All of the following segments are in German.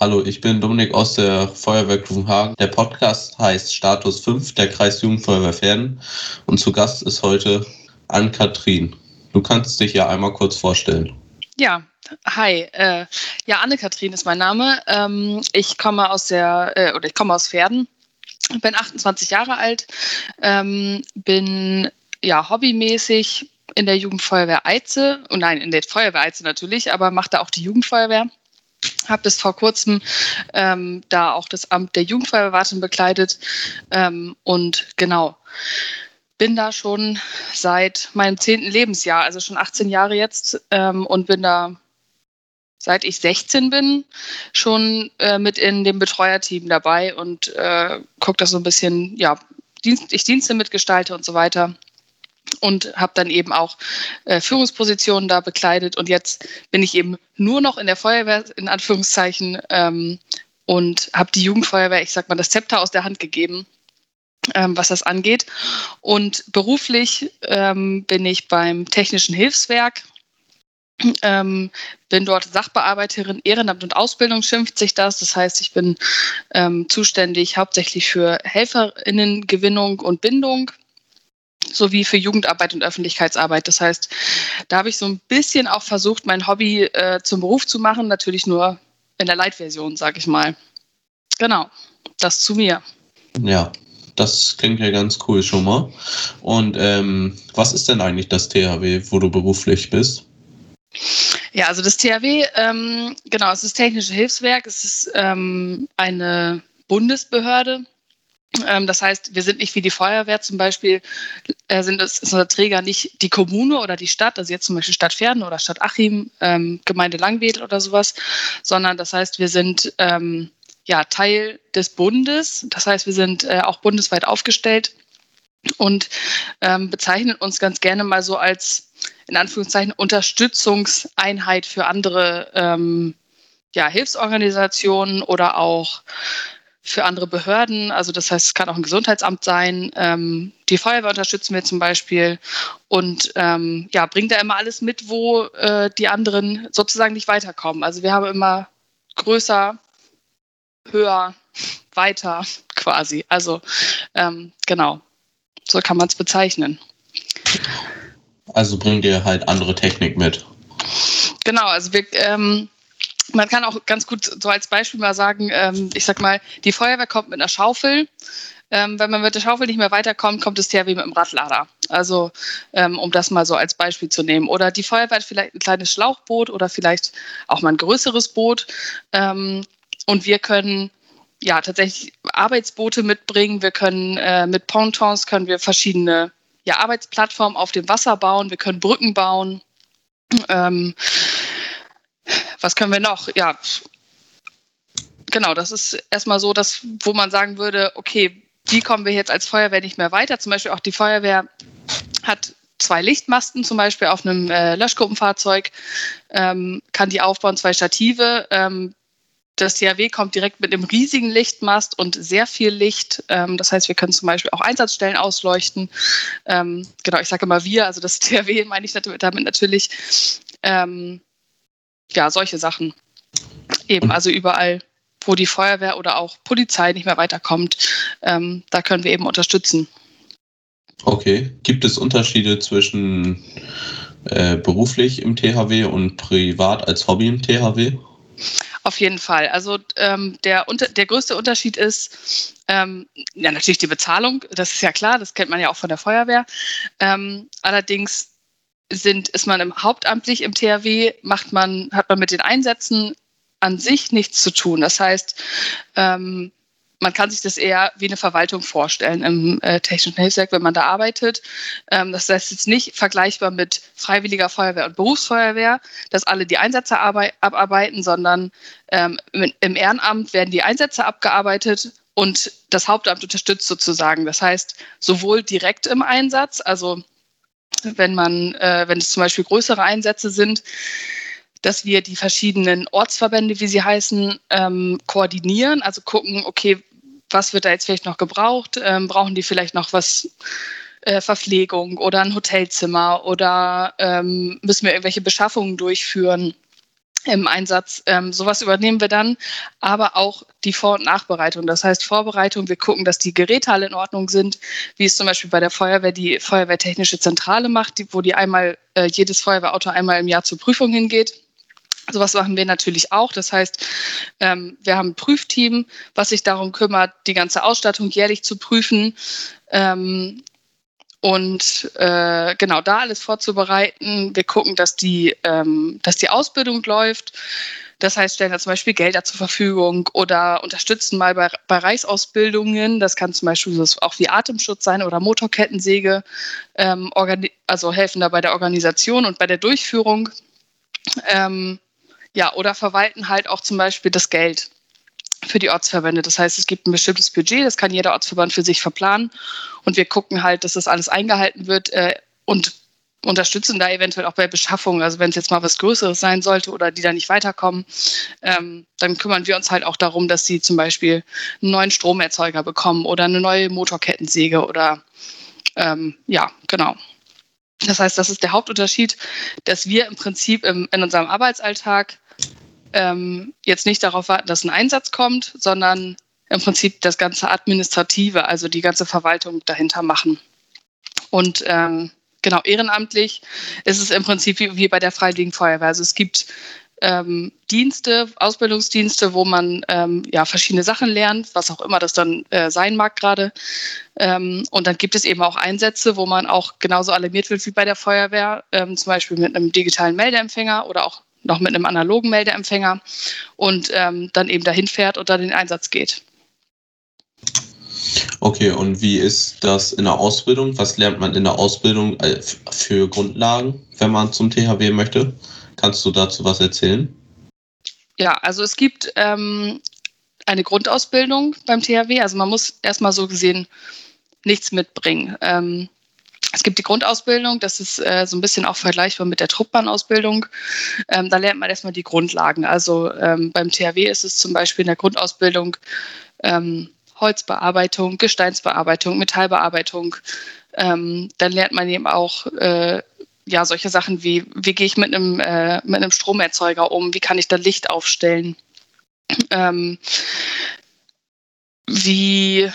Hallo, ich bin Dominik aus der Feuerwehr Hagen. Der Podcast heißt Status 5 der Kreis Jugendfeuerwehr Pferden und zu Gast ist heute Ann-Kathrin. Du kannst dich ja einmal kurz vorstellen. Ja, hi. Äh, ja, Anne-Kathrin ist mein Name. Ähm, ich komme aus der, äh, oder ich komme aus Pferden, bin 28 Jahre alt, ähm, bin ja hobbymäßig in der Jugendfeuerwehr Eize, und oh nein, in der Feuerwehr Eize natürlich, aber mache da auch die Jugendfeuerwehr. Habe bis vor kurzem ähm, da auch das Amt der Jugendfeuerwehrwartin bekleidet ähm, und genau bin da schon seit meinem zehnten Lebensjahr, also schon 18 Jahre jetzt ähm, und bin da seit ich 16 bin, schon äh, mit in dem Betreuerteam dabei und äh, gucke da so ein bisschen, ja, ich Dienste mitgestalte und so weiter und habe dann eben auch äh, Führungspositionen da bekleidet und jetzt bin ich eben nur noch in der Feuerwehr in Anführungszeichen ähm, und habe die Jugendfeuerwehr, ich sag mal, das Zepter aus der Hand gegeben, ähm, was das angeht. Und beruflich ähm, bin ich beim Technischen Hilfswerk. Ähm, bin dort Sachbearbeiterin Ehrenamt und Ausbildung schimpft sich das. Das heißt, ich bin ähm, zuständig hauptsächlich für Helferinnengewinnung und Bindung sowie für Jugendarbeit und Öffentlichkeitsarbeit. Das heißt, da habe ich so ein bisschen auch versucht, mein Hobby äh, zum Beruf zu machen, natürlich nur in der Light-Version, sage ich mal. Genau, das zu mir. Ja, das klingt ja ganz cool schon mal. Und ähm, was ist denn eigentlich das THW, wo du beruflich bist? Ja, also das THW, ähm, genau, es ist Technische Hilfswerk, es ist ähm, eine Bundesbehörde, das heißt, wir sind nicht wie die Feuerwehr zum Beispiel, äh, sind es, ist unser Träger nicht die Kommune oder die Stadt, also jetzt zum Beispiel Stadt Pferden oder Stadt Achim, ähm, Gemeinde Langwedel oder sowas, sondern das heißt, wir sind ähm, ja Teil des Bundes. Das heißt, wir sind äh, auch bundesweit aufgestellt und ähm, bezeichnen uns ganz gerne mal so als in Anführungszeichen Unterstützungseinheit für andere ähm, ja, Hilfsorganisationen oder auch für andere Behörden. Also das heißt, es kann auch ein Gesundheitsamt sein. Ähm, die Feuerwehr unterstützen wir zum Beispiel und ähm, ja, bringt da immer alles mit, wo äh, die anderen sozusagen nicht weiterkommen. Also wir haben immer größer, höher, weiter quasi. Also ähm, genau, so kann man es bezeichnen. Also bringt ihr halt andere Technik mit. Genau, also wir ähm, man kann auch ganz gut so als Beispiel mal sagen, ähm, ich sag mal, die Feuerwehr kommt mit einer Schaufel. Ähm, wenn man mit der Schaufel nicht mehr weiterkommt, kommt das THW mit dem Radlader. Also, ähm, um das mal so als Beispiel zu nehmen. Oder die Feuerwehr hat vielleicht ein kleines Schlauchboot oder vielleicht auch mal ein größeres Boot. Ähm, und wir können ja tatsächlich Arbeitsboote mitbringen. Wir können äh, mit Pontons können wir verschiedene ja, Arbeitsplattformen auf dem Wasser bauen. Wir können Brücken bauen. Ähm, was können wir noch? Ja, genau, das ist erstmal so, dass, wo man sagen würde, okay, wie kommen wir jetzt als Feuerwehr nicht mehr weiter? Zum Beispiel auch die Feuerwehr hat zwei Lichtmasten zum Beispiel auf einem äh, Löschgruppenfahrzeug, ähm, kann die aufbauen, zwei Stative. Ähm, das THW kommt direkt mit einem riesigen Lichtmast und sehr viel Licht. Ähm, das heißt, wir können zum Beispiel auch Einsatzstellen ausleuchten. Ähm, genau, ich sage immer wir, also das THW meine ich damit natürlich. Ja, solche Sachen. Eben, also überall, wo die Feuerwehr oder auch Polizei nicht mehr weiterkommt, ähm, da können wir eben unterstützen. Okay. Gibt es Unterschiede zwischen äh, beruflich im THW und privat als Hobby im THW? Auf jeden Fall. Also ähm, der, der größte Unterschied ist ähm, ja natürlich die Bezahlung. Das ist ja klar, das kennt man ja auch von der Feuerwehr. Ähm, allerdings sind, ist man im, hauptamtlich im THW, macht man, hat man mit den Einsätzen an sich nichts zu tun. Das heißt, ähm, man kann sich das eher wie eine Verwaltung vorstellen im äh, Technischen Hilfswerk, wenn man da arbeitet. Ähm, das heißt jetzt nicht vergleichbar mit Freiwilliger Feuerwehr und Berufsfeuerwehr, dass alle die Einsätze abarbeiten, sondern ähm, im Ehrenamt werden die Einsätze abgearbeitet und das Hauptamt unterstützt sozusagen. Das heißt, sowohl direkt im Einsatz, also wenn man, äh, wenn es zum Beispiel größere Einsätze sind, dass wir die verschiedenen Ortsverbände, wie sie heißen, ähm, koordinieren, also gucken, okay, was wird da jetzt vielleicht noch gebraucht? Ähm, brauchen die vielleicht noch was äh, Verpflegung oder ein Hotelzimmer oder ähm, müssen wir irgendwelche Beschaffungen durchführen? Im Einsatz. Ähm, sowas übernehmen wir dann, aber auch die Vor- und Nachbereitung. Das heißt Vorbereitung, wir gucken, dass die Geräte alle in Ordnung sind, wie es zum Beispiel bei der Feuerwehr die Feuerwehrtechnische Zentrale macht, die, wo die einmal äh, jedes Feuerwehrauto einmal im Jahr zur Prüfung hingeht. Sowas machen wir natürlich auch. Das heißt, ähm, wir haben ein Prüfteam, was sich darum kümmert, die ganze Ausstattung jährlich zu prüfen. Ähm, und äh, genau da alles vorzubereiten. Wir gucken, dass die, ähm, dass die Ausbildung läuft. Das heißt, stellen da zum Beispiel Gelder zur Verfügung oder unterstützen mal bei, bei Reichsausbildungen. Das kann zum Beispiel auch wie Atemschutz sein oder Motorkettensäge. Ähm, also helfen da bei der Organisation und bei der Durchführung. Ähm, ja, oder verwalten halt auch zum Beispiel das Geld für die Ortsverbände. Das heißt, es gibt ein bestimmtes Budget, das kann jeder Ortsverband für sich verplanen. Und wir gucken halt, dass das alles eingehalten wird äh, und unterstützen da eventuell auch bei Beschaffung. Also wenn es jetzt mal was Größeres sein sollte oder die da nicht weiterkommen, ähm, dann kümmern wir uns halt auch darum, dass sie zum Beispiel einen neuen Stromerzeuger bekommen oder eine neue Motorkettensäge oder ähm, ja, genau. Das heißt, das ist der Hauptunterschied, dass wir im Prinzip im, in unserem Arbeitsalltag ähm, jetzt nicht darauf warten, dass ein Einsatz kommt, sondern im Prinzip das ganze Administrative, also die ganze Verwaltung dahinter machen. Und ähm, genau, ehrenamtlich ist es im Prinzip wie, wie bei der Freiwilligen Feuerwehr. Also es gibt ähm, Dienste, Ausbildungsdienste, wo man ähm, ja verschiedene Sachen lernt, was auch immer das dann äh, sein mag gerade. Ähm, und dann gibt es eben auch Einsätze, wo man auch genauso alarmiert wird wie bei der Feuerwehr, ähm, zum Beispiel mit einem digitalen Meldeempfänger oder auch noch mit einem analogen Meldeempfänger und ähm, dann eben dahin fährt und dann in den Einsatz geht. Okay, und wie ist das in der Ausbildung? Was lernt man in der Ausbildung äh, für Grundlagen, wenn man zum THW möchte? Kannst du dazu was erzählen? Ja, also es gibt ähm, eine Grundausbildung beim THW. Also man muss erstmal so gesehen nichts mitbringen. Ähm, es gibt die Grundausbildung, das ist äh, so ein bisschen auch vergleichbar mit der Truppbahnausbildung. Ähm, da lernt man erstmal die Grundlagen. Also ähm, beim THW ist es zum Beispiel in der Grundausbildung ähm, Holzbearbeitung, Gesteinsbearbeitung, Metallbearbeitung. Ähm, dann lernt man eben auch äh, ja, solche Sachen wie, wie gehe ich mit einem, äh, mit einem Stromerzeuger um, wie kann ich da Licht aufstellen, ähm, wie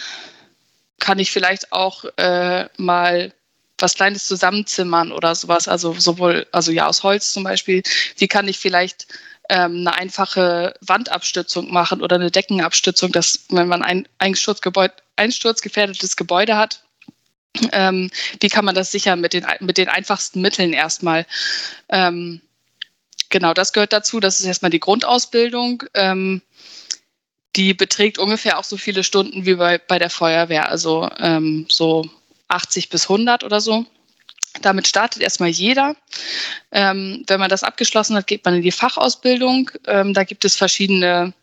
kann ich vielleicht auch äh, mal was Kleines zusammenzimmern oder sowas, also sowohl, also ja, aus Holz zum Beispiel, wie kann ich vielleicht ähm, eine einfache Wandabstützung machen oder eine Deckenabstützung, dass wenn man ein einsturzgefährdetes Gebäude hat, ähm, wie kann man das sichern mit den, mit den einfachsten Mitteln erstmal? Ähm, genau, das gehört dazu. Das ist erstmal die Grundausbildung. Ähm, die beträgt ungefähr auch so viele Stunden wie bei, bei der Feuerwehr, also ähm, so 80 bis 100 oder so. Damit startet erstmal jeder. Ähm, wenn man das abgeschlossen hat, geht man in die Fachausbildung. Ähm, da gibt es verschiedene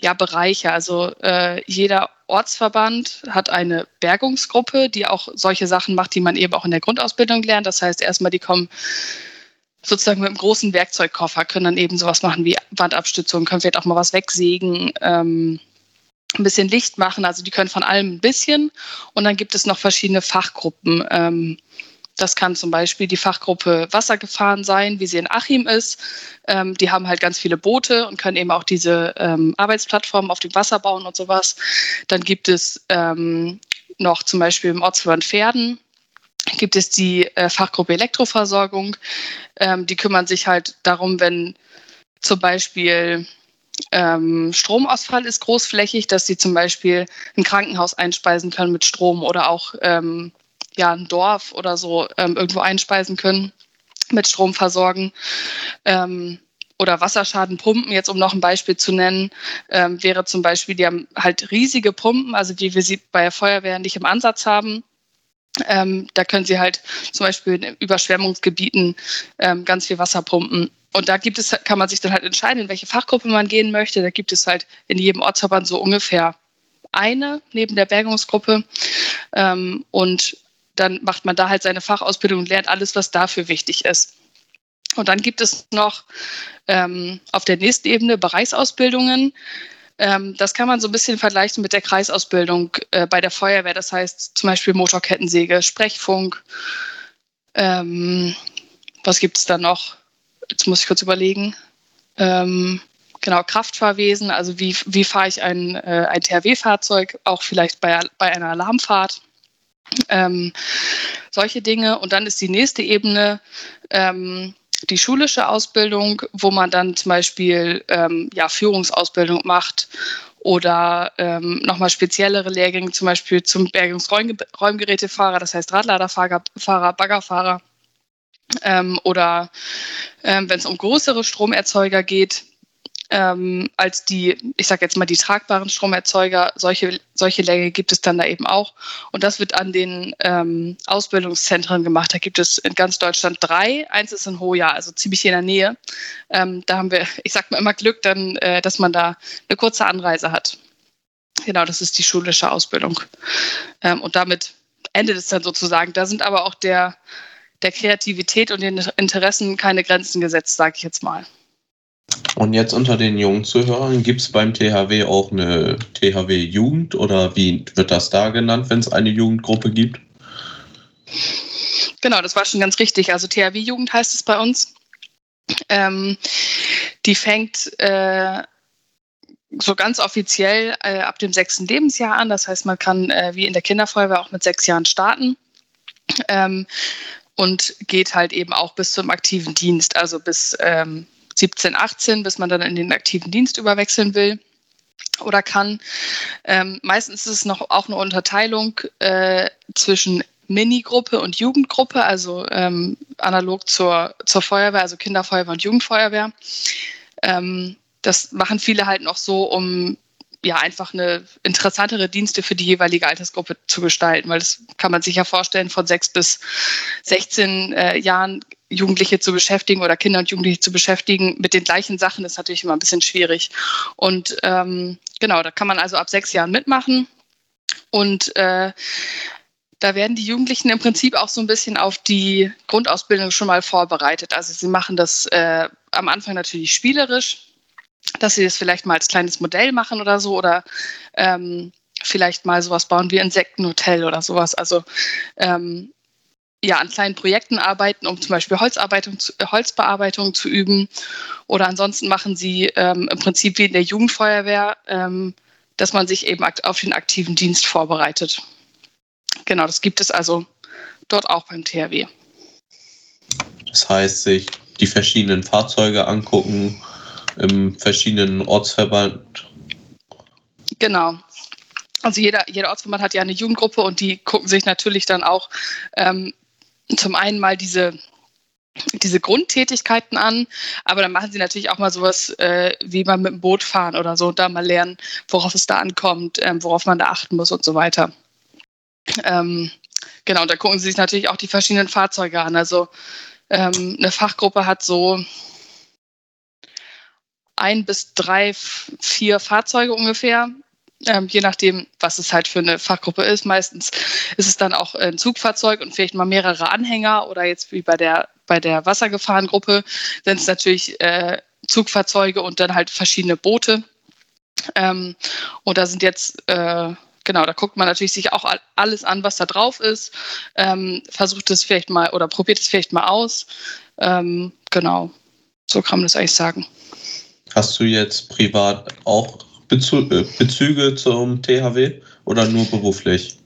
ja, Bereiche. Also äh, jeder Ortsverband hat eine Bergungsgruppe, die auch solche Sachen macht, die man eben auch in der Grundausbildung lernt. Das heißt, erstmal, die kommen sozusagen mit einem großen Werkzeugkoffer, können dann eben sowas machen wie Wandabstützung, können vielleicht auch mal was wegsägen, ähm, ein bisschen Licht machen. Also die können von allem ein bisschen. Und dann gibt es noch verschiedene Fachgruppen. Ähm, das kann zum Beispiel die Fachgruppe Wassergefahren sein, wie sie in Achim ist. Ähm, die haben halt ganz viele Boote und können eben auch diese ähm, Arbeitsplattformen auf dem Wasser bauen und sowas. Dann gibt es ähm, noch zum Beispiel im Ortsverband Pferden gibt es die äh, Fachgruppe Elektroversorgung. Ähm, die kümmern sich halt darum, wenn zum Beispiel ähm, Stromausfall ist großflächig, dass sie zum Beispiel ein Krankenhaus einspeisen können mit Strom oder auch ähm, ja, ein Dorf oder so ähm, irgendwo einspeisen können, mit Strom versorgen. Ähm, oder Wasserschadenpumpen, jetzt um noch ein Beispiel zu nennen, ähm, wäre zum Beispiel, die haben halt riesige Pumpen, also wie wir sie bei der Feuerwehr nicht im Ansatz haben. Ähm, da können sie halt zum Beispiel in Überschwemmungsgebieten ganz viel Wasser pumpen. Und da gibt es, kann man sich dann halt entscheiden, in welche Fachgruppe man gehen möchte. Da gibt es halt in jedem Ortsverband so ungefähr eine neben der Bergungsgruppe. Ähm, und dann macht man da halt seine Fachausbildung und lernt alles, was dafür wichtig ist. Und dann gibt es noch ähm, auf der nächsten Ebene Bereichsausbildungen. Ähm, das kann man so ein bisschen vergleichen mit der Kreisausbildung äh, bei der Feuerwehr. Das heißt zum Beispiel Motorkettensäge, Sprechfunk. Ähm, was gibt es da noch? Jetzt muss ich kurz überlegen. ähm, genau Kraftfahrwesen, also wie, wie fahre ich ein, äh, ein THW-Fahrzeug, auch vielleicht bei, bei einer Alarmfahrt. Ähm, solche Dinge. Und dann ist die nächste Ebene ähm, die schulische Ausbildung, wo man dann zum Beispiel ähm, ja, Führungsausbildung macht oder ähm, nochmal speziellere Lehrgänge, zum Beispiel zum Bergungsräumgerätefahrer, das heißt Radladerfahrer, Fahrer, Baggerfahrer. Ähm, oder ähm, wenn es um größere Stromerzeuger geht, ähm, als die, ich sage jetzt mal, die tragbaren Stromerzeuger. Solche, solche Länge gibt es dann da eben auch. Und das wird an den ähm, Ausbildungszentren gemacht. Da gibt es in ganz Deutschland drei. Eins ist in Hoja, also ziemlich in der Nähe. Ähm, da haben wir, ich sage mal immer Glück, dann, äh, dass man da eine kurze Anreise hat. Genau, das ist die schulische Ausbildung. Ähm, und damit endet es dann sozusagen. Da sind aber auch der, der Kreativität und den Interessen keine Grenzen gesetzt, sage ich jetzt mal. Und jetzt unter den jungen Zuhörern, gibt es beim THW auch eine THW-Jugend oder wie wird das da genannt, wenn es eine Jugendgruppe gibt? Genau, das war schon ganz richtig. Also THW-Jugend heißt es bei uns. Ähm, die fängt äh, so ganz offiziell äh, ab dem sechsten Lebensjahr an. Das heißt, man kann äh, wie in der Kinderfeuerwehr auch mit sechs Jahren starten. Ähm, und geht halt eben auch bis zum aktiven Dienst, also bis ähm, 17, 18, bis man dann in den aktiven Dienst überwechseln will oder kann. Ähm, meistens ist es noch auch eine Unterteilung äh, zwischen Minigruppe und Jugendgruppe, also ähm, analog zur, zur Feuerwehr, also Kinderfeuerwehr und Jugendfeuerwehr. Ähm, das machen viele halt noch so, um ja einfach eine interessantere Dienste für die jeweilige Altersgruppe zu gestalten, weil das kann man sich ja vorstellen, von sechs bis 16 äh, Jahren Jugendliche zu beschäftigen oder Kinder und Jugendliche zu beschäftigen mit den gleichen Sachen ist natürlich immer ein bisschen schwierig. Und ähm, genau, da kann man also ab sechs Jahren mitmachen und äh, da werden die Jugendlichen im Prinzip auch so ein bisschen auf die Grundausbildung schon mal vorbereitet. Also sie machen das äh, am Anfang natürlich spielerisch, dass sie das vielleicht mal als kleines Modell machen oder so oder ähm, vielleicht mal sowas bauen wie Insektenhotel oder sowas. Also ähm, ja, an kleinen Projekten arbeiten, um zum Beispiel Holzarbeitung, äh, Holzbearbeitung zu üben. Oder ansonsten machen sie ähm, im Prinzip wie in der Jugendfeuerwehr, ähm, dass man sich eben auf den aktiven Dienst vorbereitet. Genau, das gibt es also dort auch beim THW. Das heißt, sich die verschiedenen Fahrzeuge angucken, im verschiedenen Ortsverband. Genau. Also jeder, jeder Ortsverband hat ja eine Jugendgruppe und die gucken sich natürlich dann auch ähm, zum einen mal diese diese Grundtätigkeiten an, aber dann machen sie natürlich auch mal sowas, äh, wie man mit dem Boot fahren oder so, und da mal lernen, worauf es da ankommt, ähm, worauf man da achten muss und so weiter. Ähm, genau, und da gucken sie sich natürlich auch die verschiedenen Fahrzeuge an. Also ähm, eine Fachgruppe hat so ein bis drei, vier Fahrzeuge ungefähr. Ähm, je nachdem, was es halt für eine Fachgruppe ist. Meistens ist es dann auch ein Zugfahrzeug und vielleicht mal mehrere Anhänger oder jetzt wie bei der, bei der Wassergefahrengruppe sind es natürlich äh, Zugfahrzeuge und dann halt verschiedene Boote. Ähm, und da sind jetzt, äh, genau, da guckt man natürlich sich auch alles an, was da drauf ist, ähm, versucht es vielleicht mal oder probiert es vielleicht mal aus. Ähm, genau, so kann man das eigentlich sagen. Hast du jetzt privat auch Bezü äh, Bezüge zum THW oder nur beruflich?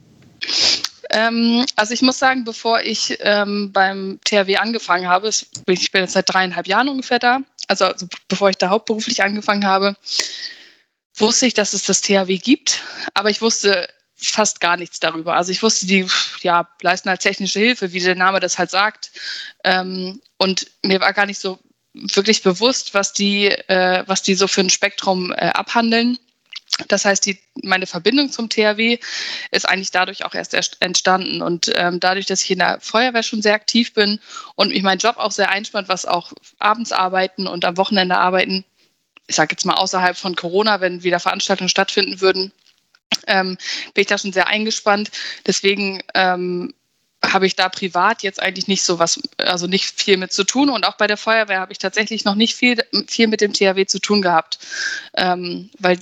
Ähm, also ich muss sagen, bevor ich ähm, beim THW angefangen habe, ich bin jetzt seit dreieinhalb Jahren ungefähr da, also, also bevor ich da hauptberuflich angefangen habe, wusste ich, dass es das THW gibt, aber ich wusste fast gar nichts darüber. Also ich wusste, die ja, leisten halt technische Hilfe, wie der Name das halt sagt. Ähm, und mir war gar nicht so wirklich bewusst, was die, äh, was die so für ein Spektrum äh, abhandeln. Das heißt, die, meine Verbindung zum THW ist eigentlich dadurch auch erst entstanden. Und ähm, dadurch, dass ich in der Feuerwehr schon sehr aktiv bin und mich mein Job auch sehr einspannt, was auch abends arbeiten und am Wochenende arbeiten, ich sage jetzt mal außerhalb von Corona, wenn wieder Veranstaltungen stattfinden würden, ähm, bin ich da schon sehr eingespannt. Deswegen ähm, habe ich da privat jetzt eigentlich nicht so was, also nicht viel mit zu tun. Und auch bei der Feuerwehr habe ich tatsächlich noch nicht viel, viel mit dem THW zu tun gehabt, ähm, weil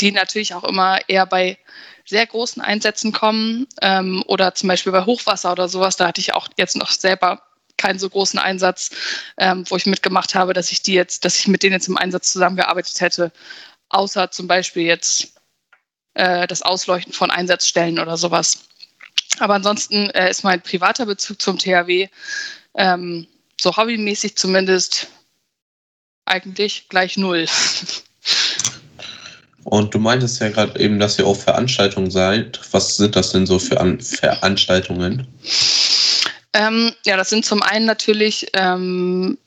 die natürlich auch immer eher bei sehr großen Einsätzen kommen ähm, oder zum Beispiel bei Hochwasser oder sowas. Da hatte ich auch jetzt noch selber keinen so großen Einsatz, ähm, wo ich mitgemacht habe, dass ich die jetzt, dass ich mit denen jetzt im Einsatz zusammengearbeitet hätte, außer zum Beispiel jetzt äh, das Ausleuchten von Einsatzstellen oder sowas. Aber ansonsten äh, ist mein privater Bezug zum THW ähm, so hobbymäßig zumindest eigentlich gleich null. Und du meintest ja gerade eben, dass ihr auf Veranstaltungen seid. Was sind das denn so für An Veranstaltungen? Ähm, ja, das sind zum einen natürlich ähm,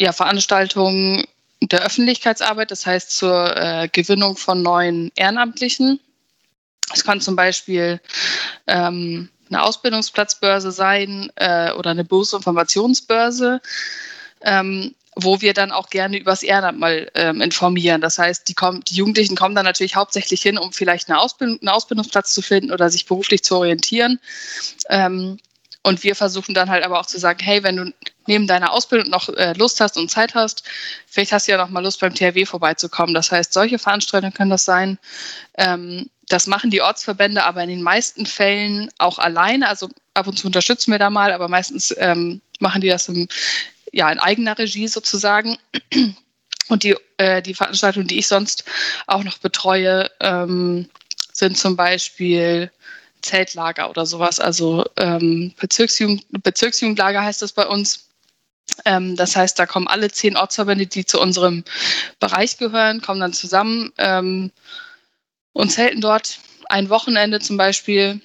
ja, Veranstaltungen der Öffentlichkeitsarbeit, das heißt zur äh, Gewinnung von neuen Ehrenamtlichen. Es kann zum Beispiel ähm, eine Ausbildungsplatzbörse sein äh, oder eine Berufsinformationsbörse. Ähm, wo wir dann auch gerne übers Ehrenamt mal ähm, informieren. Das heißt, die, kommen, die Jugendlichen kommen dann natürlich hauptsächlich hin, um vielleicht eine Ausbildung, einen Ausbildungsplatz zu finden oder sich beruflich zu orientieren. Ähm, und wir versuchen dann halt aber auch zu sagen, hey, wenn du neben deiner Ausbildung noch äh, Lust hast und Zeit hast, vielleicht hast du ja noch mal Lust beim THW vorbeizukommen. Das heißt, solche Veranstaltungen können das sein. Ähm, das machen die Ortsverbände aber in den meisten Fällen auch alleine. Also ab und zu unterstützen wir da mal, aber meistens ähm, machen die das im, ja, in eigener Regie sozusagen. Und die, äh, die Veranstaltungen, die ich sonst auch noch betreue, ähm, sind zum Beispiel Zeltlager oder sowas. Also ähm, Bezirksjugend, Bezirksjugendlager heißt das bei uns. Ähm, das heißt, da kommen alle zehn Ortsverbände, die zu unserem Bereich gehören, kommen dann zusammen ähm, und zelten dort ein Wochenende zum Beispiel.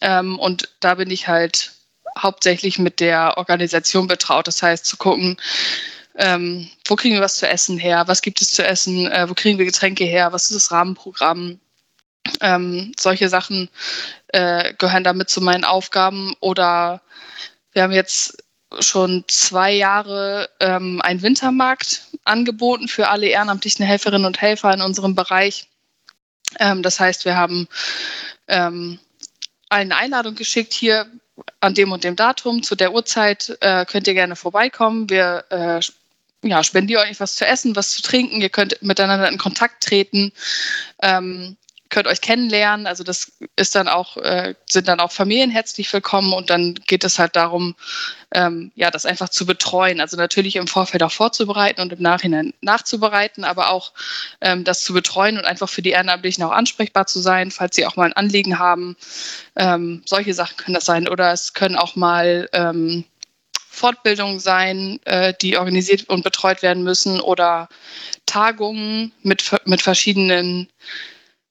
Ähm, und da bin ich halt hauptsächlich mit der Organisation betraut. Das heißt, zu gucken, ähm, wo kriegen wir was zu essen her, was gibt es zu essen, äh, wo kriegen wir Getränke her, was ist das Rahmenprogramm. Ähm, solche Sachen äh, gehören damit zu meinen Aufgaben. Oder wir haben jetzt schon zwei Jahre ähm, einen Wintermarkt angeboten für alle ehrenamtlichen Helferinnen und Helfer in unserem Bereich. Ähm, das heißt, wir haben ähm, eine Einladung geschickt, hier an dem und dem Datum, zu der Uhrzeit äh, könnt ihr gerne vorbeikommen. Wir äh, ja, spendieren euch was zu essen, was zu trinken. Ihr könnt miteinander in Kontakt treten. Ähm, könnt euch kennenlernen. Also das ist dann auch, äh, sind dann auch Familien herzlich willkommen und dann geht es halt darum, ähm, ja, das einfach zu betreuen. Also natürlich im Vorfeld auch vorzubereiten und im Nachhinein nachzubereiten, aber auch ähm, das zu betreuen und einfach für die Ehrenamtlichen auch ansprechbar zu sein, falls sie auch mal ein Anliegen haben. Ähm, solche Sachen können das sein. Oder es können auch mal ähm, Fortbildungen sein, äh, die organisiert und betreut werden müssen oder Tagungen mit, mit verschiedenen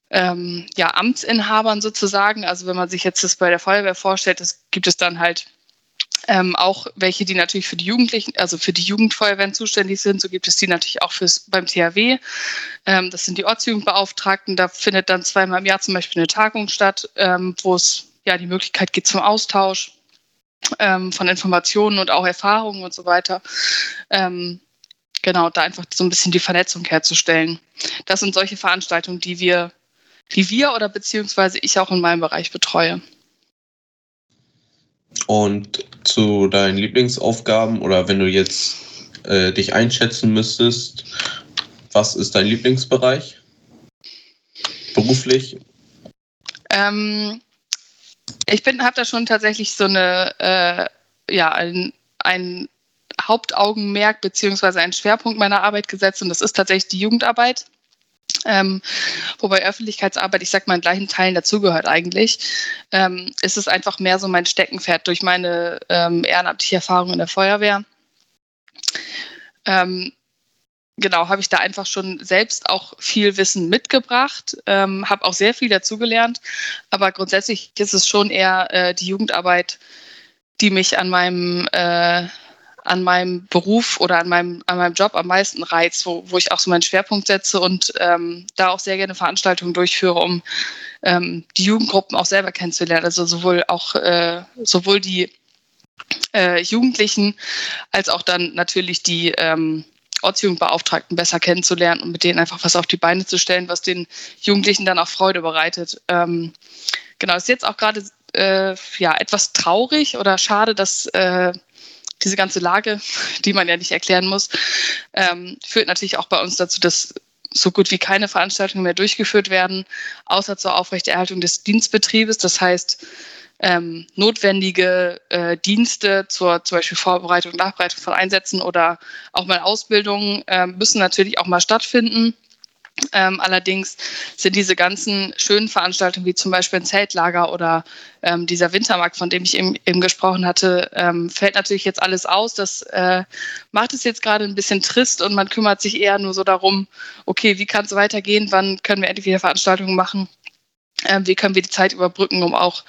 ähm, ja, Amtsinhabern sozusagen. Also wenn man sich jetzt das bei der Feuerwehr vorstellt, das gibt es dann halt ähm, auch welche, die natürlich für die Jugendlichen, also für die Jugendfeuerwehren zuständig sind. So gibt es die natürlich auch fürs, beim THW. Ähm, das sind die Ortsjugendbeauftragten. Da findet dann zweimal im Jahr zum Beispiel eine Tagung statt, ähm, wo es ja die Möglichkeit gibt zum Austausch ähm, von Informationen und auch Erfahrungen und so weiter. Ähm, genau, da einfach so ein bisschen die Vernetzung herzustellen. Das sind solche Veranstaltungen, die wir die wir oder beziehungsweise ich auch in meinem Bereich betreue. Und zu deinen Lieblingsaufgaben oder wenn du jetzt äh, dich einschätzen müsstest, was ist dein Lieblingsbereich beruflich? Ähm, ich habe da schon tatsächlich so eine, äh, ja, ein, ein Hauptaugenmerk beziehungsweise einen Schwerpunkt meiner Arbeit gesetzt und das ist tatsächlich die Jugendarbeit. Ähm, wobei Öffentlichkeitsarbeit, ich sag mal, in gleichen Teilen dazugehört eigentlich, ähm, ist es einfach mehr so mein Steckenpferd durch meine ähm, ehrenamtliche Erfahrung in der Feuerwehr. Ähm, genau, habe ich da einfach schon selbst auch viel Wissen mitgebracht, ähm, habe auch sehr viel dazugelernt, aber grundsätzlich ist es schon eher äh, die Jugendarbeit, die mich an meinem äh, an meinem Beruf oder an meinem, an meinem Job am meisten reizt, wo, wo ich auch so meinen Schwerpunkt setze und ähm, da auch sehr gerne Veranstaltungen durchführe, um ähm, die Jugendgruppen auch selber kennenzulernen. Also sowohl auch äh, sowohl die äh, Jugendlichen als auch dann natürlich die ähm, Ortsjugendbeauftragten besser kennenzulernen und mit denen einfach was auf die Beine zu stellen, was den Jugendlichen dann auch Freude bereitet. Ähm, genau, ist jetzt auch gerade äh, ja etwas traurig oder schade, dass äh, diese ganze Lage, die man ja nicht erklären muss, ähm, führt natürlich auch bei uns dazu, dass so gut wie keine Veranstaltungen mehr durchgeführt werden, außer zur Aufrechterhaltung des Dienstbetriebes. Das heißt, ähm, notwendige äh, Dienste zur zum Beispiel Vorbereitung, Nachbereitung von Einsätzen oder auch mal Ausbildungen äh, müssen natürlich auch mal stattfinden. Ähm, allerdings sind diese ganzen schönen Veranstaltungen wie zum Beispiel ein Zeltlager oder ähm, dieser Wintermarkt, von dem ich eben, eben gesprochen hatte, ähm, fällt natürlich jetzt alles aus. Das äh, macht es jetzt gerade ein bisschen trist und man kümmert sich eher nur so darum, okay, wie kann es weitergehen, wann können wir endlich wieder Veranstaltungen machen. Ähm, wie können wir die Zeit überbrücken, um auch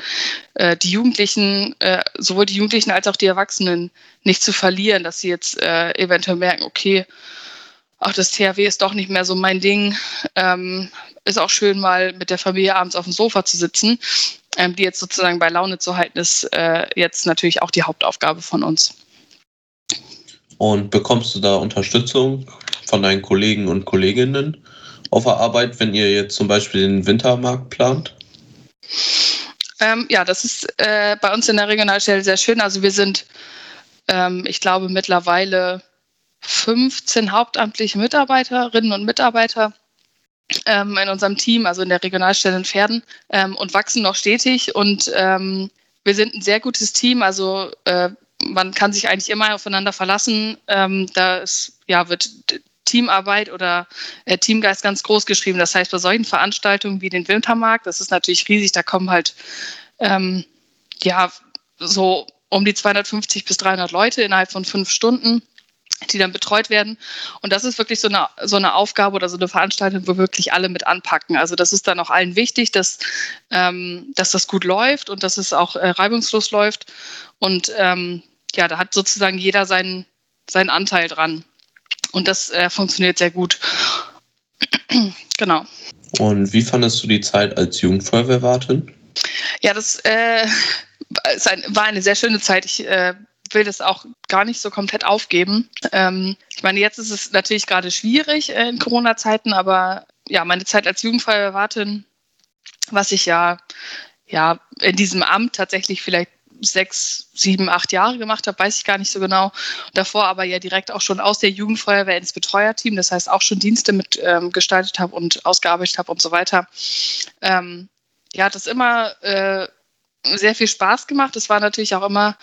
äh, die Jugendlichen, äh, sowohl die Jugendlichen als auch die Erwachsenen nicht zu verlieren, dass sie jetzt äh, eventuell merken, okay, ach, das THW ist doch nicht mehr so mein Ding. Ähm, ist auch schön, mal mit der Familie abends auf dem Sofa zu sitzen. Ähm, die jetzt sozusagen bei Laune zu halten, ist äh, jetzt natürlich auch die Hauptaufgabe von uns. Und bekommst du da Unterstützung von deinen Kollegen und Kolleginnen auf der Arbeit, wenn ihr jetzt zum Beispiel den Wintermarkt plant? Ähm, ja, das ist äh, bei uns in der Regionalstelle sehr schön. Also wir sind, ähm, ich glaube, mittlerweile 15 hauptamtliche Mitarbeiterinnen und Mitarbeiter ähm, in unserem Team, also in der Regionalstelle in Pferden, ähm, und wachsen noch stetig. Und ähm, wir sind ein sehr gutes Team. Also äh, man kann sich eigentlich immer aufeinander verlassen. Ähm, da ja, wird Teamarbeit oder äh, Teamgeist ganz groß geschrieben. Das heißt, bei solchen Veranstaltungen wie den Wintermarkt, das ist natürlich riesig, da kommen halt ähm, ja so um die 250 bis 300 Leute innerhalb von fünf Stunden die dann betreut werden. Und das ist wirklich so eine, so eine Aufgabe oder so eine Veranstaltung, wo wirklich alle mit anpacken. Also das ist dann auch allen wichtig, dass, ähm, dass das gut läuft und dass es auch äh, reibungslos läuft. Und ähm, ja, da hat sozusagen jeder seinen, seinen Anteil dran. Und das äh, funktioniert sehr gut. genau. Und wie fandest du die Zeit als Jugendfeuerwehrwartin? Ja, das äh, war eine sehr schöne Zeit. Ich äh, will das auch gar nicht so komplett aufgeben. Ähm, ich meine, jetzt ist es natürlich gerade schwierig äh, in Corona-Zeiten, aber ja, meine Zeit als Jugendfeuerwehrwartin, was ich ja, ja in diesem Amt tatsächlich vielleicht sechs, sieben, acht Jahre gemacht habe, weiß ich gar nicht so genau. Davor aber ja direkt auch schon aus der Jugendfeuerwehr ins Betreuerteam, das heißt auch schon Dienste mit ähm, gestaltet habe und ausgearbeitet habe und so weiter. Ähm, ja, hat das immer äh, sehr viel Spaß gemacht. Es war natürlich auch immer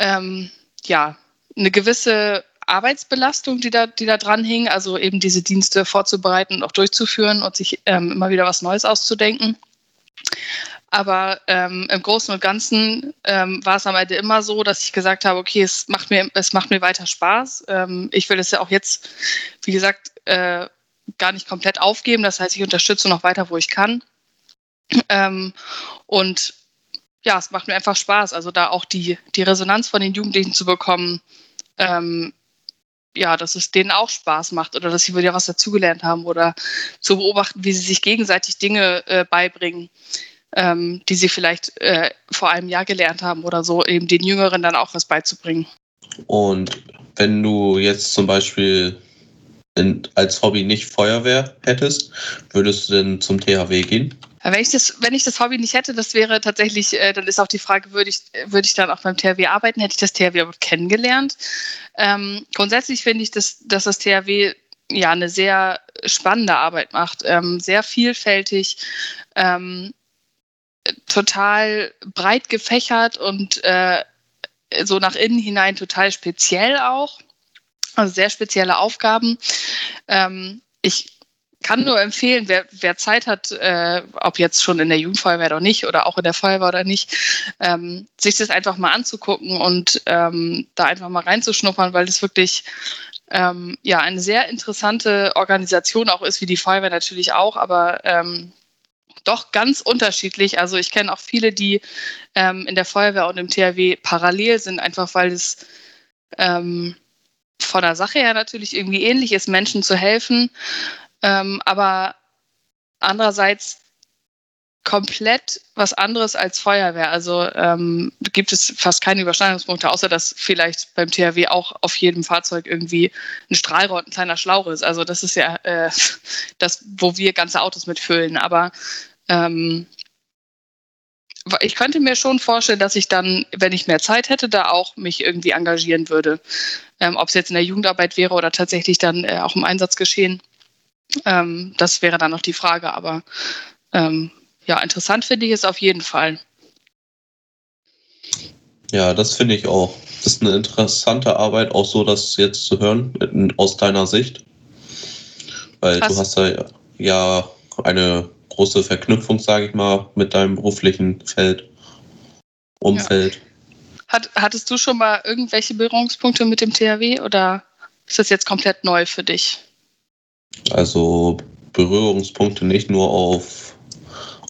ähm, ja, eine gewisse Arbeitsbelastung, die da, die da dran hing, also eben diese Dienste vorzubereiten und auch durchzuführen und sich ähm, immer wieder was Neues auszudenken. Aber ähm, im Großen und Ganzen ähm, war es am Ende immer so, dass ich gesagt habe, okay, es macht mir, es macht mir weiter Spaß. Ähm, ich will es ja auch jetzt, wie gesagt, äh, gar nicht komplett aufgeben. Das heißt, ich unterstütze noch weiter, wo ich kann. Ähm, und ja, es macht mir einfach Spaß, also da auch die, die Resonanz von den Jugendlichen zu bekommen, ähm, ja, dass es denen auch Spaß macht oder dass sie wieder was dazugelernt haben oder zu beobachten, wie sie sich gegenseitig Dinge äh, beibringen, ähm, die sie vielleicht äh, vor einem Jahr gelernt haben oder so, eben den Jüngeren dann auch was beizubringen. Und wenn du jetzt zum Beispiel in, als Hobby nicht Feuerwehr hättest, würdest du denn zum THW gehen? Wenn ich, das, wenn ich das Hobby nicht hätte, das wäre tatsächlich, äh, dann ist auch die Frage, würde ich, würde ich dann auch beim THW arbeiten? Hätte ich das THW überhaupt kennengelernt? Ähm, grundsätzlich finde ich, dass, dass das THW ja eine sehr spannende Arbeit macht, ähm, sehr vielfältig, ähm, total breit gefächert und äh, so nach innen hinein total speziell auch. Also sehr spezielle Aufgaben. Ähm, ich kann nur empfehlen, wer, wer Zeit hat, äh, ob jetzt schon in der Jugendfeuerwehr oder nicht oder auch in der Feuerwehr oder nicht, ähm, sich das einfach mal anzugucken und ähm, da einfach mal reinzuschnuppern, weil das wirklich ähm, ja eine sehr interessante Organisation auch ist, wie die Feuerwehr natürlich auch, aber ähm, doch ganz unterschiedlich. Also ich kenne auch viele, die ähm, in der Feuerwehr und im THW parallel sind, einfach weil es ähm, von der Sache her natürlich irgendwie ähnlich ist, Menschen zu helfen. Ähm, aber andererseits komplett was anderes als Feuerwehr. Also ähm, gibt es fast keine Überschneidungspunkte, außer dass vielleicht beim THW auch auf jedem Fahrzeug irgendwie ein Strahlrohr, ein kleiner Schlauch ist. Also das ist ja äh, das, wo wir ganze Autos mitfüllen. Aber ähm, ich könnte mir schon vorstellen, dass ich dann, wenn ich mehr Zeit hätte, da auch mich irgendwie engagieren würde. Ähm, Ob es jetzt in der Jugendarbeit wäre oder tatsächlich dann äh, auch im Einsatz geschehen. Ähm, das wäre dann noch die Frage, aber ähm, ja, interessant finde ich es auf jeden Fall. Ja, das finde ich auch. Das ist eine interessante Arbeit, auch so das jetzt zu hören, aus deiner Sicht. Weil Krass. du hast da ja eine große Verknüpfung, sage ich mal, mit deinem beruflichen Feld, Umfeld. Ja. Hat, hattest du schon mal irgendwelche Berührungspunkte mit dem THW oder ist das jetzt komplett neu für dich? Also Berührungspunkte nicht nur auf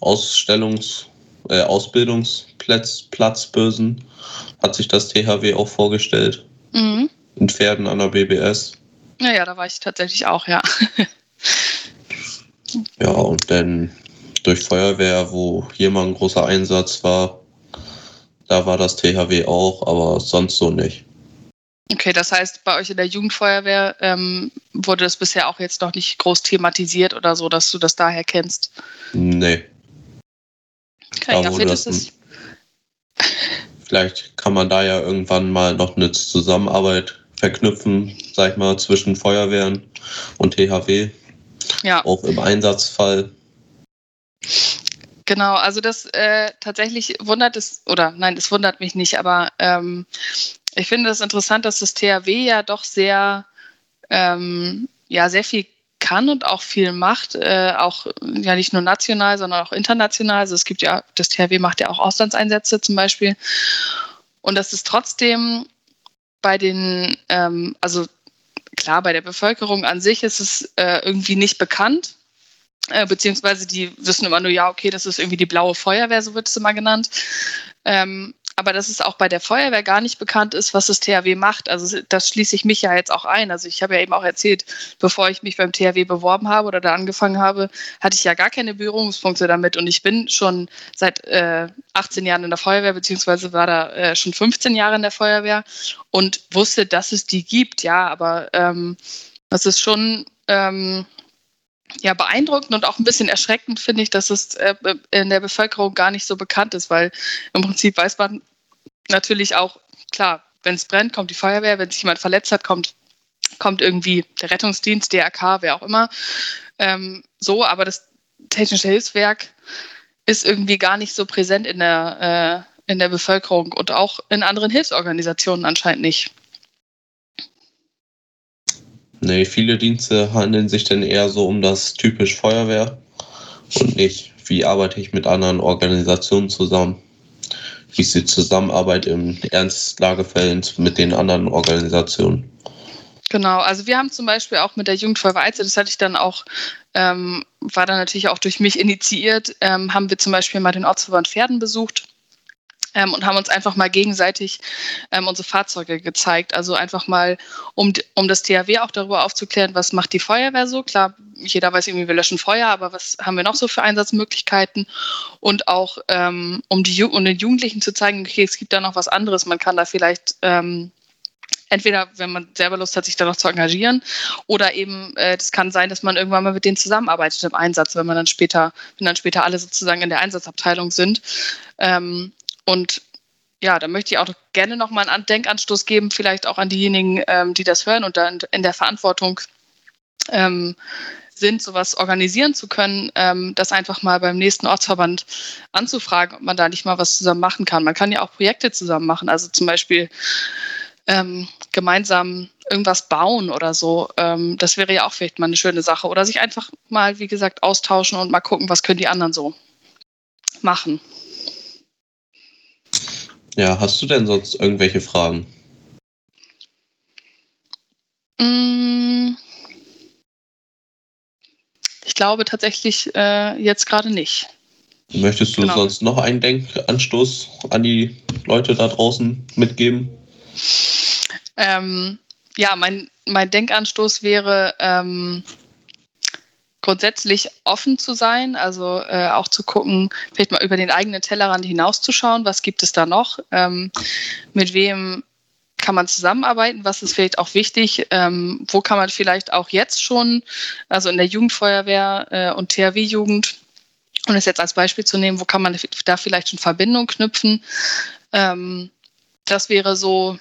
Ausstellungs- äh, Ausbildungsplatzbösen hat sich das THW auch vorgestellt. Mhm. In Pferden an der BBS. Ja, ja, da war ich tatsächlich auch, ja. ja, und dann durch Feuerwehr, wo hier mal ein großer Einsatz war, da war das THW auch, aber sonst so nicht. Okay, das heißt, bei euch in der Jugendfeuerwehr ähm, wurde das bisher auch jetzt noch nicht groß thematisiert oder so, dass du das daher kennst? Nee. Okay, ja, das es Vielleicht kann man da ja irgendwann mal noch eine Zusammenarbeit verknüpfen, sag ich mal, zwischen Feuerwehren und THW. Ja. Auch im Einsatzfall. Genau, also das äh, tatsächlich wundert es, oder nein, es wundert mich nicht, aber ähm, ich finde es interessant, dass das THW ja doch sehr, ähm, ja, sehr viel kann und auch viel macht, äh, auch ja nicht nur national, sondern auch international. Also es gibt ja, das THW macht ja auch Auslandseinsätze zum Beispiel. Und das ist trotzdem bei den, ähm, also klar, bei der Bevölkerung an sich ist es äh, irgendwie nicht bekannt. Äh, beziehungsweise die wissen immer nur, ja, okay, das ist irgendwie die blaue Feuerwehr, so wird es immer genannt. Ähm, aber dass es auch bei der Feuerwehr gar nicht bekannt ist, was das THW macht. Also das schließe ich mich ja jetzt auch ein. Also ich habe ja eben auch erzählt, bevor ich mich beim THW beworben habe oder da angefangen habe, hatte ich ja gar keine Berührungspunkte damit. Und ich bin schon seit äh, 18 Jahren in der Feuerwehr, beziehungsweise war da äh, schon 15 Jahre in der Feuerwehr und wusste, dass es die gibt. Ja, aber ähm, das ist schon ähm, ja, beeindruckend und auch ein bisschen erschreckend finde ich, dass es äh, in der Bevölkerung gar nicht so bekannt ist, weil im Prinzip weiß man natürlich auch, klar, wenn es brennt, kommt die Feuerwehr, wenn sich jemand verletzt hat, kommt, kommt irgendwie der Rettungsdienst, DRK, wer auch immer. Ähm, so, aber das Technische Hilfswerk ist irgendwie gar nicht so präsent in der, äh, in der Bevölkerung und auch in anderen Hilfsorganisationen anscheinend nicht. Nee, viele Dienste handeln sich dann eher so um das typisch Feuerwehr und nicht, wie arbeite ich mit anderen Organisationen zusammen wie ist die Zusammenarbeit in Ernstlagefällen mit den anderen Organisationen? Genau, also wir haben zum Beispiel auch mit der Jugendfeuerwehr das hatte ich dann auch, ähm, war dann natürlich auch durch mich initiiert, ähm, haben wir zum Beispiel mal den Ortsverband Pferden besucht ähm, und haben uns einfach mal gegenseitig ähm, unsere Fahrzeuge gezeigt. Also einfach mal, um, um das THW auch darüber aufzuklären, was macht die Feuerwehr so. Klar, jeder weiß irgendwie, wir löschen Feuer, aber was haben wir noch so für Einsatzmöglichkeiten? Und auch, ähm, um, die, um den Jugendlichen zu zeigen, okay, es gibt da noch was anderes. Man kann da vielleicht ähm, entweder, wenn man selber Lust hat, sich da noch zu engagieren, oder eben, äh, das kann sein, dass man irgendwann mal mit denen zusammenarbeitet im Einsatz, wenn man dann später, wenn dann später alle sozusagen in der Einsatzabteilung sind. Ähm, und ja, da möchte ich auch gerne nochmal einen Denkanstoß geben, vielleicht auch an diejenigen, ähm, die das hören und dann in der Verantwortung ähm, sind, sowas organisieren zu können, ähm, das einfach mal beim nächsten Ortsverband anzufragen, ob man da nicht mal was zusammen machen kann. Man kann ja auch Projekte zusammen machen, also zum Beispiel ähm, gemeinsam irgendwas bauen oder so. Ähm, das wäre ja auch vielleicht mal eine schöne Sache. Oder sich einfach mal, wie gesagt, austauschen und mal gucken, was können die anderen so machen. Ja, hast du denn sonst irgendwelche Fragen? Mm. Ich glaube tatsächlich äh, jetzt gerade nicht. Möchtest du genau. sonst noch einen Denkanstoß an die Leute da draußen mitgeben? Ähm, ja, mein, mein Denkanstoß wäre, ähm, grundsätzlich offen zu sein, also äh, auch zu gucken, vielleicht mal über den eigenen Tellerrand hinauszuschauen, was gibt es da noch, ähm, mit wem kann man zusammenarbeiten, was ist vielleicht auch wichtig, ähm, wo kann man vielleicht auch jetzt schon, also in der Jugendfeuerwehr äh, und THW-Jugend, um es jetzt als Beispiel zu nehmen, wo kann man da vielleicht schon Verbindung knüpfen. Ähm, das wäre so,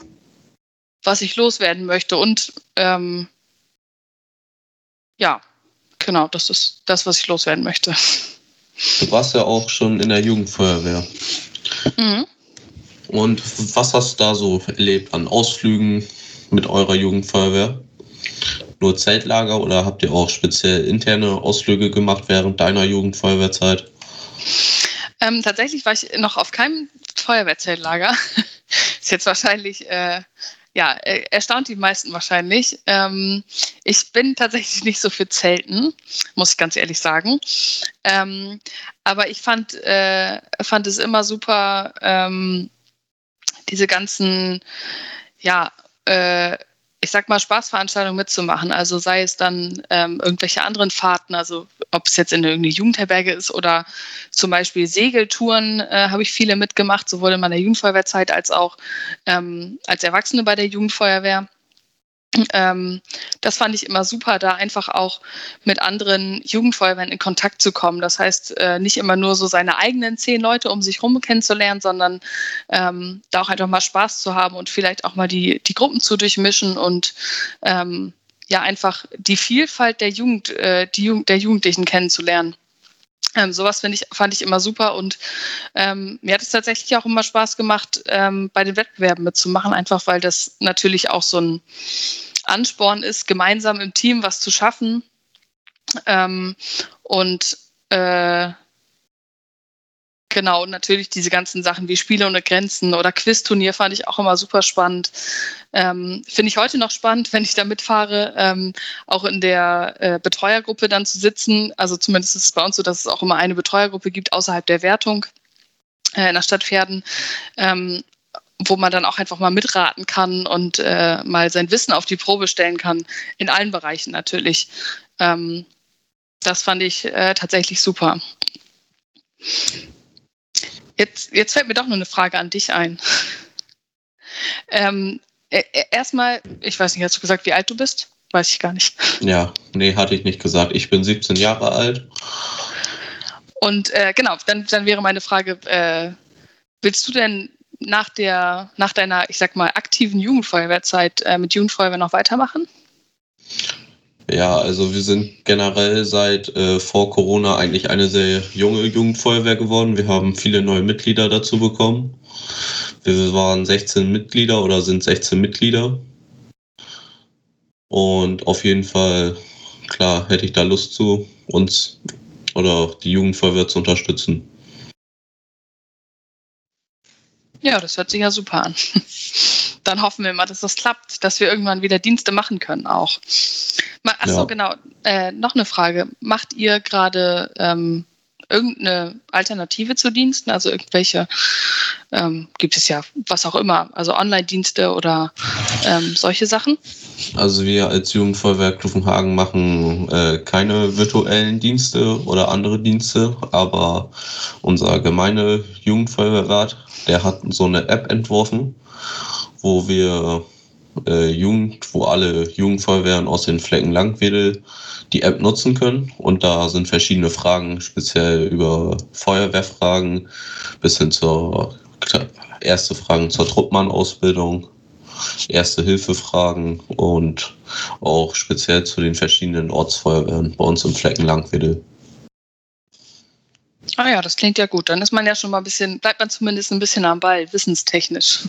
was ich loswerden möchte. Und ähm, ja, genau, das ist das, was ich loswerden möchte. Du warst ja auch schon in der Jugendfeuerwehr. Mhm. Und was hast du da so erlebt an Ausflügen mit eurer Jugendfeuerwehr? Nur Zeltlager oder habt ihr auch speziell interne Ausflüge gemacht während deiner Jugendfeuerwehrzeit? Ähm, tatsächlich war ich noch auf keinem Feuerwehrzeltlager. Ist jetzt wahrscheinlich, äh, ja, erstaunt die meisten wahrscheinlich. Ähm, ich bin tatsächlich nicht so für Zelten, muss ich ganz ehrlich sagen. Ähm, aber ich fand, äh, fand es immer super, ähm, diese ganzen, ja, äh, ich sag mal, Spaßveranstaltungen mitzumachen. Also sei es dann ähm, irgendwelche anderen Fahrten, also ob es jetzt in irgendeine Jugendherberge ist oder zum Beispiel Segeltouren äh, habe ich viele mitgemacht, sowohl in meiner Jugendfeuerwehrzeit als auch ähm, als Erwachsene bei der Jugendfeuerwehr. Ähm, das fand ich immer super, da einfach auch mit anderen Jugendfeuerwehren in Kontakt zu kommen. Das heißt, äh, nicht immer nur so seine eigenen zehn Leute um sich herum kennenzulernen, sondern ähm, da auch einfach mal Spaß zu haben und vielleicht auch mal die, die Gruppen zu durchmischen und ähm, ja, einfach die Vielfalt der Jugend, äh, die Jugend, der Jugendlichen kennenzulernen. Ähm, sowas ich, fand ich immer super und ähm, mir hat es tatsächlich auch immer Spaß gemacht, ähm, bei den Wettbewerben mitzumachen, einfach weil das natürlich auch so ein Ansporn ist, gemeinsam im Team was zu schaffen. Ähm, und äh, Genau, und natürlich diese ganzen Sachen wie Spiele ohne Grenzen oder Quizturnier fand ich auch immer super spannend. Ähm, Finde ich heute noch spannend, wenn ich da mitfahre, ähm, auch in der äh, Betreuergruppe dann zu sitzen. Also zumindest ist es bei uns so, dass es auch immer eine Betreuergruppe gibt außerhalb der Wertung äh, in der Stadt Pferden. Ähm, wo man dann auch einfach mal mitraten kann und äh, mal sein Wissen auf die Probe stellen kann, in allen Bereichen natürlich. Ähm, das fand ich äh, tatsächlich super. Jetzt, jetzt fällt mir doch nur eine Frage an dich ein. Ähm, e, e, erstmal, ich weiß nicht, hast du gesagt, wie alt du bist? Weiß ich gar nicht. Ja, nee, hatte ich nicht gesagt. Ich bin 17 Jahre alt. Und äh, genau, dann, dann wäre meine Frage, äh, willst du denn nach, der, nach deiner, ich sag mal, aktiven Jugendfeuerwehrzeit äh, mit Jugendfeuerwehr noch weitermachen? Ja, also wir sind generell seit äh, vor Corona eigentlich eine sehr junge Jugendfeuerwehr geworden. Wir haben viele neue Mitglieder dazu bekommen. Wir waren 16 Mitglieder oder sind 16 Mitglieder. Und auf jeden Fall, klar, hätte ich da Lust zu, uns oder die Jugendfeuerwehr zu unterstützen. Ja, das hört sich ja super an. Dann hoffen wir mal, dass das klappt, dass wir irgendwann wieder Dienste machen können auch. Achso, ja. genau. Äh, noch eine Frage. Macht ihr gerade ähm, irgendeine Alternative zu Diensten? Also irgendwelche, ähm, gibt es ja was auch immer, also Online-Dienste oder ähm, solche Sachen? Also wir als Jugendfeuerwehr Klufenhagen machen äh, keine virtuellen Dienste oder andere Dienste, aber unser gemeine Jugendfeuerwehrrat, der hat so eine App entworfen, wo wir äh, Jugend, wo alle Jugendfeuerwehren aus den Flecken Langwedel die App nutzen können. Und da sind verschiedene Fragen, speziell über Feuerwehrfragen bis hin zur erste Fragen zur Truppmann-Ausbildung, erste Hilfefragen und auch speziell zu den verschiedenen Ortsfeuerwehren bei uns im Flecken Langwedel. Ah ja, das klingt ja gut. Dann ist man ja schon mal ein bisschen, bleibt man zumindest ein bisschen am Ball, wissenstechnisch.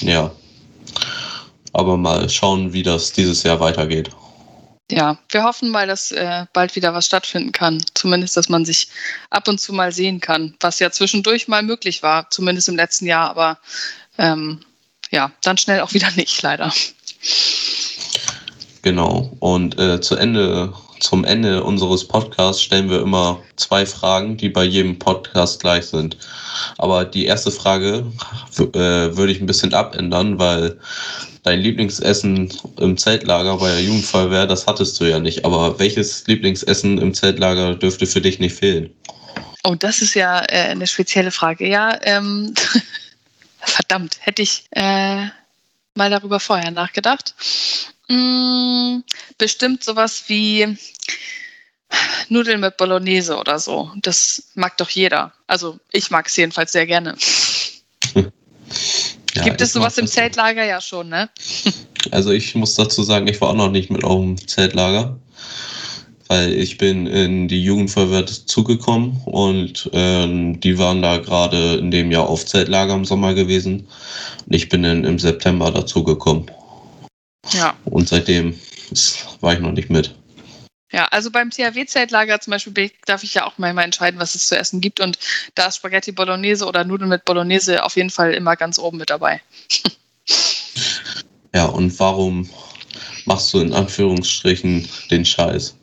Ja, aber mal schauen, wie das dieses Jahr weitergeht. Ja, wir hoffen mal, dass äh, bald wieder was stattfinden kann. Zumindest, dass man sich ab und zu mal sehen kann, was ja zwischendurch mal möglich war, zumindest im letzten Jahr, aber ähm, ja, dann schnell auch wieder nicht, leider. Genau. Und äh, zu Ende, zum Ende unseres Podcasts stellen wir immer zwei Fragen, die bei jedem Podcast gleich sind. Aber die erste Frage äh, würde ich ein bisschen abändern, weil dein Lieblingsessen im Zeltlager bei der Jugendfeuerwehr, das hattest du ja nicht. Aber welches Lieblingsessen im Zeltlager dürfte für dich nicht fehlen? Oh, das ist ja äh, eine spezielle Frage. Ja, ähm, verdammt, hätte ich äh, mal darüber vorher nachgedacht. Hm, bestimmt sowas wie Nudeln mit Bolognese oder so. Das mag doch jeder. Also ich mag es jedenfalls sehr gerne. Ja, Gibt es sowas im Zeltlager ja schon, ne? Also ich muss dazu sagen, ich war auch noch nicht mit auf dem Zeltlager. weil ich bin in die Jugendfeuerwehr zugekommen und äh, die waren da gerade in dem Jahr auf Zeltlager im Sommer gewesen. Und ich bin dann im September dazugekommen. Ja. Und seitdem war ich noch nicht mit. Ja, also beim THW-Zeltlager zum Beispiel darf ich ja auch manchmal entscheiden, was es zu essen gibt. Und da ist Spaghetti Bolognese oder Nudeln mit Bolognese auf jeden Fall immer ganz oben mit dabei. ja, und warum machst du in Anführungsstrichen den Scheiß?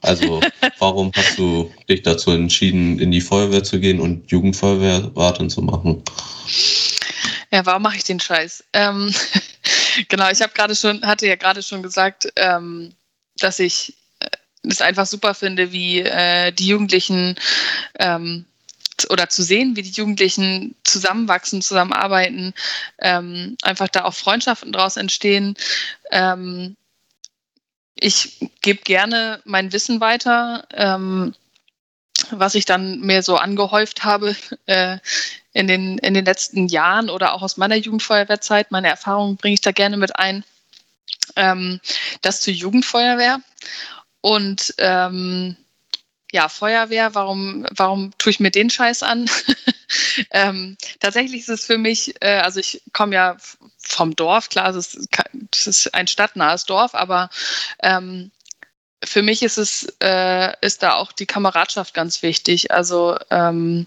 Also, warum hast du dich dazu entschieden, in die Feuerwehr zu gehen und Jugendfeuerwehrwarten zu machen? Ja, warum mache ich den Scheiß? Ähm, genau, ich habe gerade schon, hatte ja gerade schon gesagt, ähm, dass ich es einfach super finde, wie äh, die Jugendlichen ähm, oder zu sehen, wie die Jugendlichen zusammenwachsen, zusammenarbeiten, ähm, einfach da auch Freundschaften draus entstehen. Ähm, ich gebe gerne mein Wissen weiter, ähm, was ich dann mir so angehäuft habe äh, in, den, in den letzten Jahren oder auch aus meiner Jugendfeuerwehrzeit. Meine Erfahrungen bringe ich da gerne mit ein. Ähm, das zur Jugendfeuerwehr. Und ähm, ja, Feuerwehr, warum, warum tue ich mir den Scheiß an? ähm, tatsächlich ist es für mich, äh, also ich komme ja vom Dorf, klar, es ist, es ist ein stadtnahes Dorf, aber ähm, für mich ist es, äh, ist da auch die Kameradschaft ganz wichtig. Also ähm,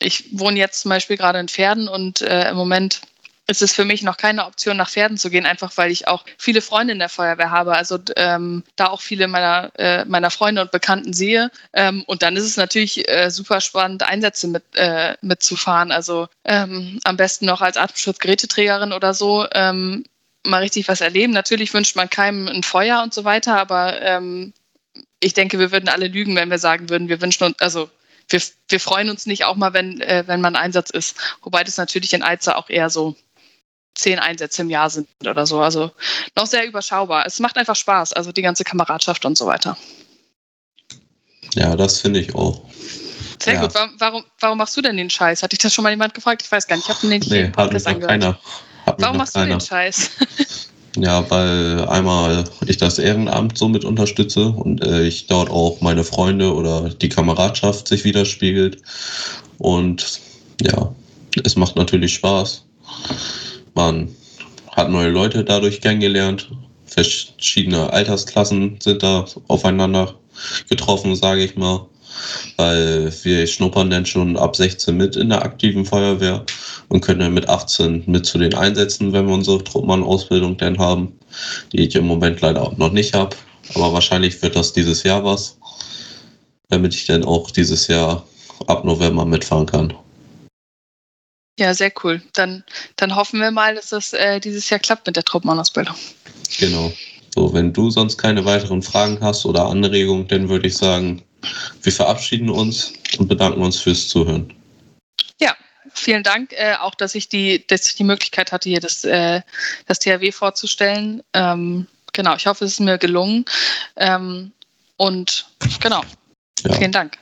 ich wohne jetzt zum Beispiel gerade in Pferden und äh, im Moment ist es für mich noch keine Option, nach Pferden zu gehen, einfach weil ich auch viele Freunde in der Feuerwehr habe. Also ähm, da auch viele meiner, äh, meiner Freunde und Bekannten sehe. Ähm, und dann ist es natürlich äh, super spannend, Einsätze mit, äh, mitzufahren. Also ähm, am besten noch als Atemschutzgeräteträgerin oder so. Ähm, mal richtig was erleben. Natürlich wünscht man keinem ein Feuer und so weiter, aber ähm, ich denke, wir würden alle lügen, wenn wir sagen würden, wir wünschen uns, also wir, wir freuen uns nicht auch mal, wenn, äh, wenn man Einsatz ist. Wobei das natürlich in Eizer auch eher so zehn Einsätze im Jahr sind oder so. Also noch sehr überschaubar. Es macht einfach Spaß, also die ganze Kameradschaft und so weiter. Ja, das finde ich auch. Sehr ja. gut. Warum, warum machst du denn den Scheiß? Hat dich das schon mal jemand gefragt? Ich weiß gar nicht. Ich habe nicht nee, hat mich noch keiner. Hat warum machst keiner. du den Scheiß? ja, weil einmal ich das Ehrenamt so mit unterstütze und äh, ich dort auch meine Freunde oder die Kameradschaft sich widerspiegelt. Und ja, es macht natürlich Spaß. Man hat neue Leute dadurch kennengelernt. Verschiedene Altersklassen sind da aufeinander getroffen, sage ich mal. Weil wir schnuppern dann schon ab 16 mit in der aktiven Feuerwehr und können dann mit 18 mit zu den Einsätzen, wenn wir unsere Truppmann-Ausbildung dann haben, die ich im Moment leider auch noch nicht habe. Aber wahrscheinlich wird das dieses Jahr was, damit ich dann auch dieses Jahr ab November mitfahren kann. Ja, sehr cool. Dann, dann hoffen wir mal, dass das äh, dieses Jahr klappt mit der Truppenausbildung. Genau. So, wenn du sonst keine weiteren Fragen hast oder Anregungen, dann würde ich sagen, wir verabschieden uns und bedanken uns fürs Zuhören. Ja, vielen Dank. Äh, auch, dass ich, die, dass ich die Möglichkeit hatte, hier das, äh, das THW vorzustellen. Ähm, genau, ich hoffe, es ist mir gelungen. Ähm, und genau, ja. vielen Dank.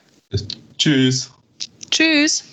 Tschüss. Tschüss.